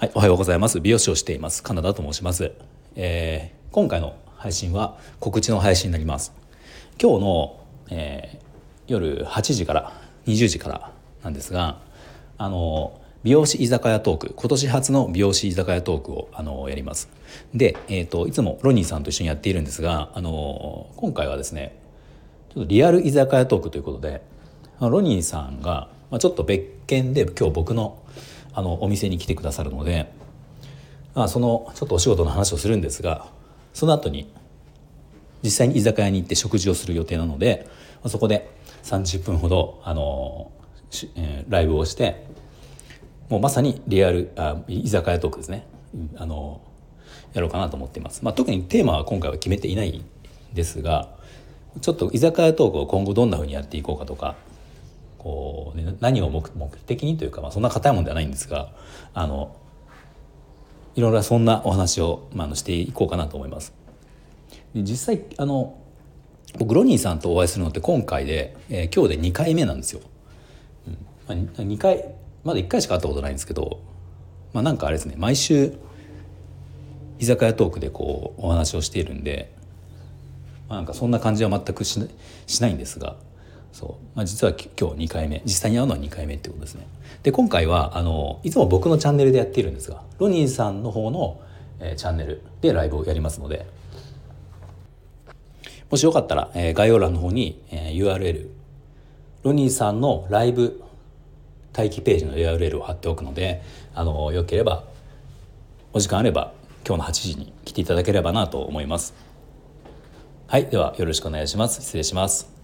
はい、おはようございます。美容師をしています。カナダと申します。えー、今回の配信は告知の配信になります。今日の、えー、夜8時から20時からなんですが、あの美容師居酒屋トーク今年初の美容師居酒屋トークをあのやりますで、えーと、いつもロニーさんと一緒にやっているんですがあの今回はですねちょっとリアル居酒屋トークということでロニーさんが、まあ、ちょっと別件で今日僕のあのお店に来てくださるので、まあ、そのちょっとお仕事の話をするんですがその後に実際に居酒屋に行って食事をする予定なのでそこで30分ほどあの、えー、ライブをしてもうまさにリアルあ居酒屋トークですね。あのやろうかなと思っています、まあ、特にテーマは今回は決めていないんですがちょっと居酒屋トークを今後どんなふうにやっていこうかとかこう、ね、何を目的にというか、まあ、そんな硬いもんではないんですがあのいろいろそんなお話を、まあ、していこうかなと思います。で実際あの僕ロニーさんとお会いするのって今回で、えー、今日で2回目なんですよ。うんまあ、2回まだ1回しか会ったことないんですけど、まあ、なんかあれですね毎週居酒屋トークでこうお話をしているんで、まあ、なんかそんな感じは全くしないんですがそう、まあ、実は今日2回目。実際に会うのは2回目ってことですね。で今回はあのいつも僕のチャンネルでやっているんですがロニーさんの方の、えー、チャンネルでライブをやりますのでもしよかったら、えー、概要欄の方に、えー、URL ロニーさんのライブ待機ページの URL を貼っておくのであのよければお時間あれば今日の8時に来ていただければなと思います。はいではよろしくお願いします。失礼します。